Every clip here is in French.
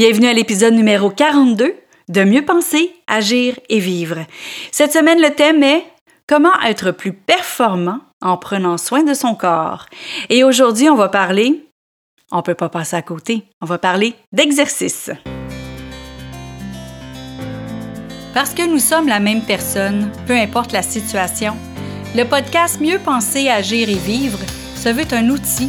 Bienvenue à l'épisode numéro 42 de Mieux penser, agir et vivre. Cette semaine, le thème est Comment être plus performant en prenant soin de son corps. Et aujourd'hui, on va parler, on ne peut pas passer à côté, on va parler d'exercice. Parce que nous sommes la même personne, peu importe la situation, le podcast Mieux penser, agir et vivre se veut un outil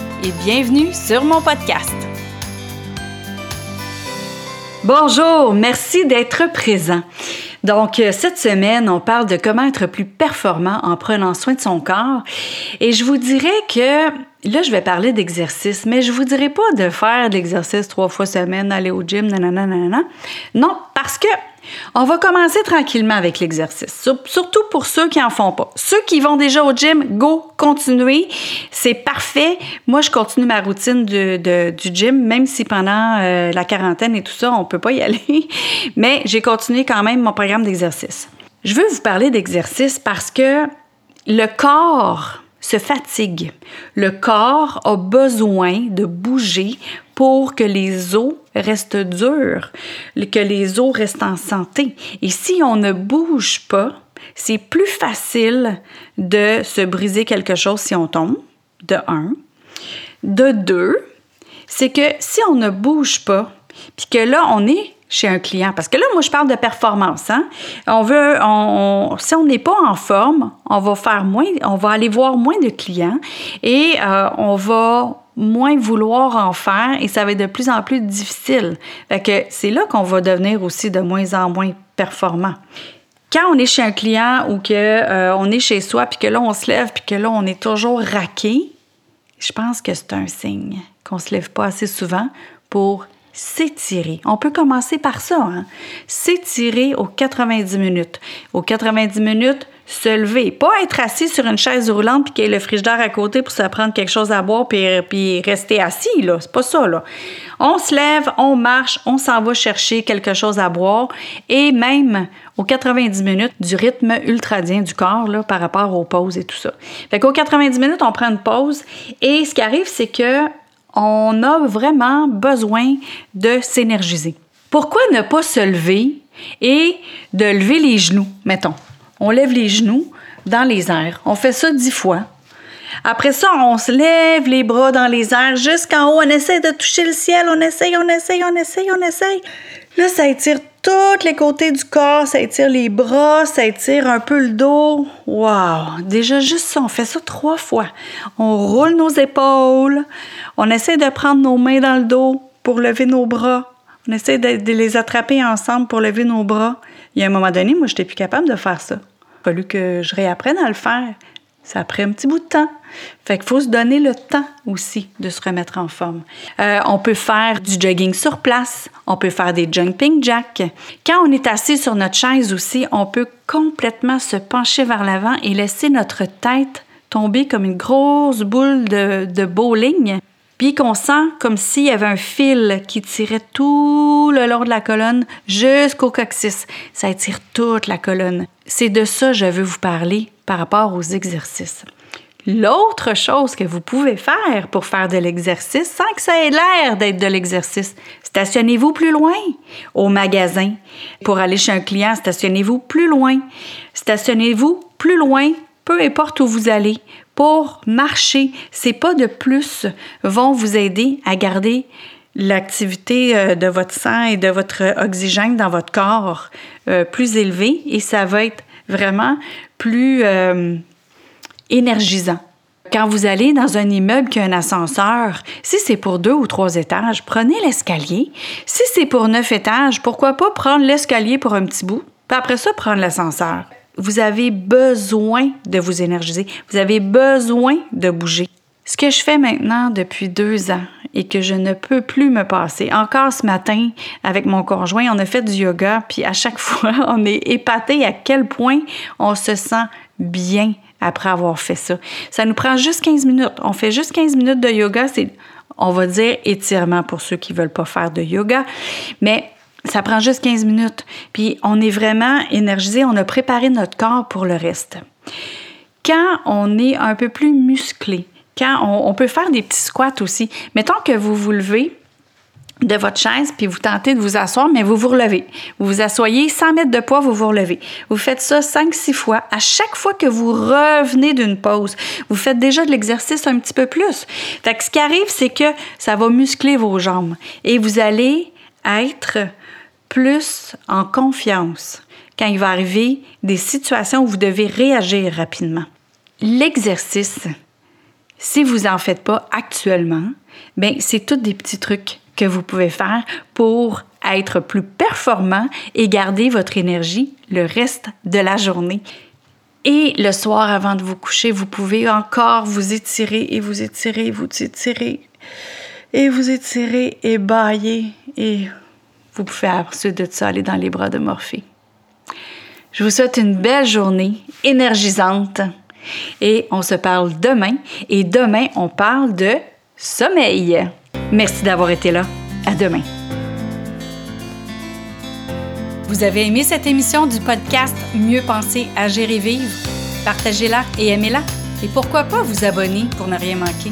et bienvenue sur mon podcast. Bonjour, merci d'être présent. Donc, euh, cette semaine, on parle de comment être plus performant en prenant soin de son corps. Et je vous dirais que, là, je vais parler d'exercice, mais je vous dirais pas de faire l'exercice trois fois semaine, aller au gym, nanana, nanana. Non, parce que on va commencer tranquillement avec l'exercice, surtout pour ceux qui en font pas. Ceux qui vont déjà au gym, go, continuez, c'est parfait. Moi, je continue ma routine du gym, même si pendant euh, la quarantaine et tout ça, on peut pas y aller, mais j'ai continué quand même mon programme d'exercice. Je veux vous parler d'exercice parce que le corps se fatigue. Le corps a besoin de bouger pour que les os restent durs, que les os restent en santé. Et si on ne bouge pas, c'est plus facile de se briser quelque chose si on tombe, de un. De deux, c'est que si on ne bouge pas, puis que là, on est chez un client. Parce que là, moi, je parle de performance. Hein? On veut, si on n'est pas en forme, on va faire moins, on va aller voir moins de clients et euh, on va moins vouloir en faire et ça va être de plus en plus difficile. Fait que c'est là qu'on va devenir aussi de moins en moins performant. Quand on est chez un client ou que euh, on est chez soi puis que là on se lève puis que là on est toujours raqué, je pense que c'est un signe qu'on se lève pas assez souvent pour s'étirer. On peut commencer par ça, hein? s'étirer aux 90 minutes. Aux 90 minutes, se lever. Pas être assis sur une chaise roulante puis qu'il y ait le frigidaire à côté pour se prendre quelque chose à boire puis, puis rester assis, là. C'est pas ça. On se lève, on marche, on s'en va chercher quelque chose à boire et même aux 90 minutes du rythme ultradien du corps, là, par rapport aux pauses et tout ça. Fait qu'aux 90 minutes, on prend une pause et ce qui arrive, c'est que on a vraiment besoin de s'énergiser. Pourquoi ne pas se lever et de lever les genoux, mettons? On lève les genoux dans les airs. On fait ça dix fois. Après ça, on se lève les bras dans les airs jusqu'en haut. On essaie de toucher le ciel. On essaye, on essaye, on essaye, on essaye. Là, ça étire tous les côtés du corps. Ça étire les bras, ça étire un peu le dos. Wow! Déjà, juste ça, on fait ça trois fois. On roule nos épaules. On essaie de prendre nos mains dans le dos pour lever nos bras. On essaie de, les attraper ensemble pour lever nos bras. Il y a un moment donné, moi, je n'étais plus capable de faire ça. Il a fallu que je réapprenne à le faire. Ça pris un petit bout de temps. Fait qu'il faut se donner le temps aussi de se remettre en forme. Euh, on peut faire du jogging sur place. On peut faire des jumping jacks. Quand on est assis sur notre chaise aussi, on peut complètement se pencher vers l'avant et laisser notre tête tomber comme une grosse boule de bowling puis qu'on sent comme s'il y avait un fil qui tirait tout le long de la colonne jusqu'au coccyx. Ça étire toute la colonne. C'est de ça que je veux vous parler par rapport aux exercices. L'autre chose que vous pouvez faire pour faire de l'exercice sans que ça ait l'air d'être de l'exercice, stationnez-vous plus loin au magasin. Pour aller chez un client, stationnez-vous plus loin. Stationnez-vous plus loin, peu importe où vous allez pour marcher. C'est pas de plus vont vous aider à garder l'activité euh, de votre sang et de votre oxygène dans votre corps euh, plus élevée et ça va être vraiment plus euh, énergisant. Quand vous allez dans un immeuble qui a un ascenseur, si c'est pour deux ou trois étages, prenez l'escalier. Si c'est pour neuf étages, pourquoi pas prendre l'escalier pour un petit bout, puis après ça, prendre l'ascenseur. Vous avez besoin de vous énergiser. Vous avez besoin de bouger. Ce que je fais maintenant depuis deux ans et que je ne peux plus me passer. Encore ce matin, avec mon conjoint, on a fait du yoga, puis à chaque fois, on est épaté à quel point on se sent bien après avoir fait ça. Ça nous prend juste 15 minutes. On fait juste 15 minutes de yoga. C'est, on va dire, étirement pour ceux qui ne veulent pas faire de yoga. Mais ça prend juste 15 minutes. Puis on est vraiment énergisé. On a préparé notre corps pour le reste. Quand on est un peu plus musclé, quand on, peut faire des petits squats aussi. Mettons que vous vous levez, de votre chaise, puis vous tentez de vous asseoir, mais vous vous relevez. Vous vous asseyez 100 mètres de poids, vous vous relevez. Vous faites ça 5-6 fois. À chaque fois que vous revenez d'une pause, vous faites déjà de l'exercice un petit peu plus. Fait que ce qui arrive, c'est que ça va muscler vos jambes et vous allez être plus en confiance quand il va arriver des situations où vous devez réagir rapidement. L'exercice, si vous n'en faites pas actuellement, ben c'est tous des petits trucs que vous pouvez faire pour être plus performant et garder votre énergie le reste de la journée. Et le soir, avant de vous coucher, vous pouvez encore vous étirer et vous étirer, vous étirer et vous étirer et bailler. Et vous pouvez ensuite de ça aller dans les bras de Morphée. Je vous souhaite une belle journée énergisante et on se parle demain. Et demain, on parle de sommeil. Merci d'avoir été là. À demain. Vous avez aimé cette émission du podcast Mieux penser, agir et vivre? Partagez-la et aimez-la. Et pourquoi pas vous abonner pour ne rien manquer?